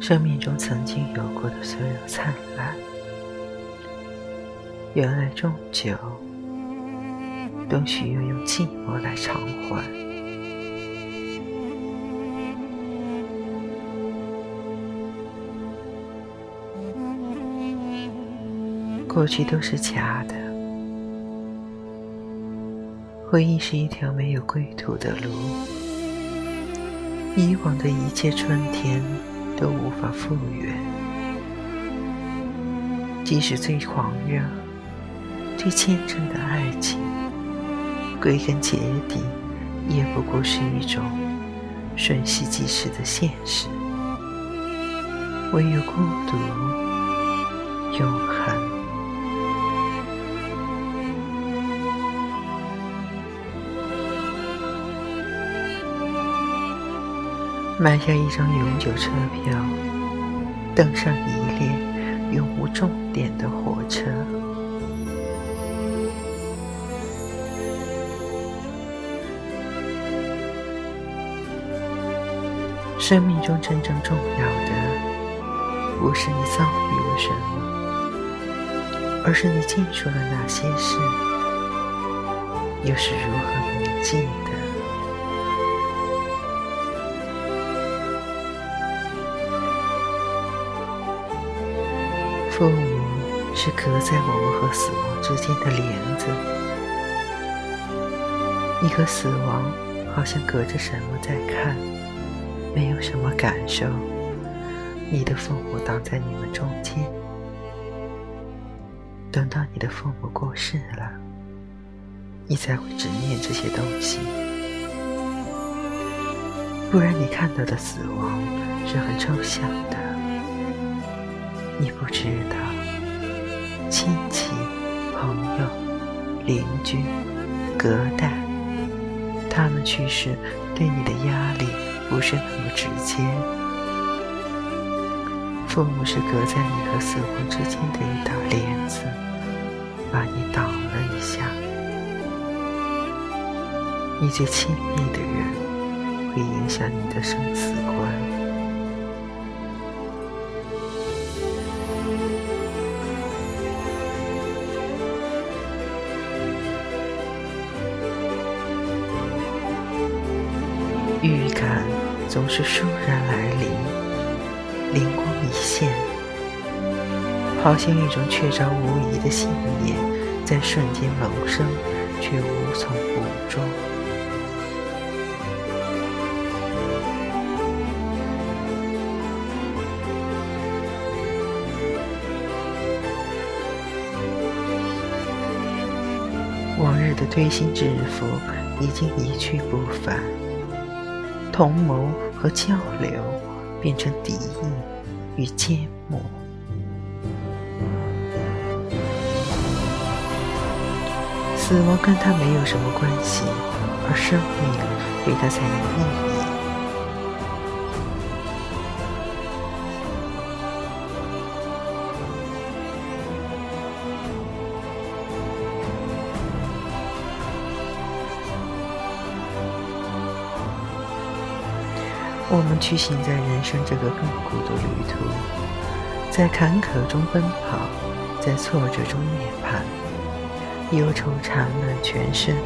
生命中曾经有过的所有灿烂，原来终究都需要用寂寞来偿还。过去都是假的，回忆是一条没有归途的路，以往的一切春天都无法复原。即使最狂热、最虔诚的爱情，归根结底也不过是一种瞬息即逝的现实。唯有孤独，永恒。买下一张永久车票，登上一列永无终点的火车。生命中真正重要的，不是你遭遇了什么，而是你记住了哪些事，又是如何铭记的。父母是隔在我们和死亡之间的帘子，你和死亡好像隔着什么在看，没有什么感受。你的父母挡在你们中间，等到你的父母过世了，你才会执念这些东西。不然，你看到的死亡是很抽象的。你不知道，亲戚、朋友、邻居、隔代，他们去世对你的压力不是那么直接。父母是隔在你和死亡之间的一道帘子，把你挡了一下。你最亲密的人，会影响你的生死观。预感总是倏然来临，灵光一现，好像一种确凿无疑的信念，在瞬间萌生，却无从捕捉。往日的推心置腹已经一去不返。同谋和交流变成敌意与缄默，死亡跟他没有什么关系，而生命对他才有意义。我们驱行在人生这个亘古的旅途，在坎坷中奔跑，在挫折中涅槃。忧愁缠满全身，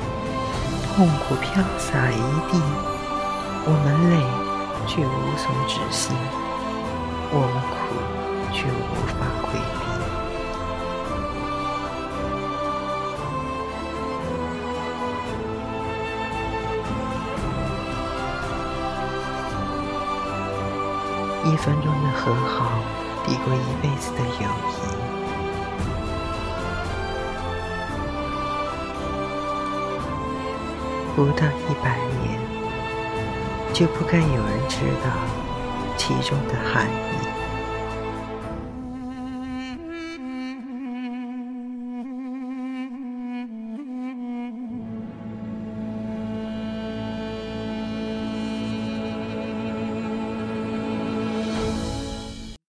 痛苦飘洒一地。我们累，却无从止息；我们哭一分钟的和好，抵过一辈子的友谊。不到一百年，就不该有人知道其中的含义。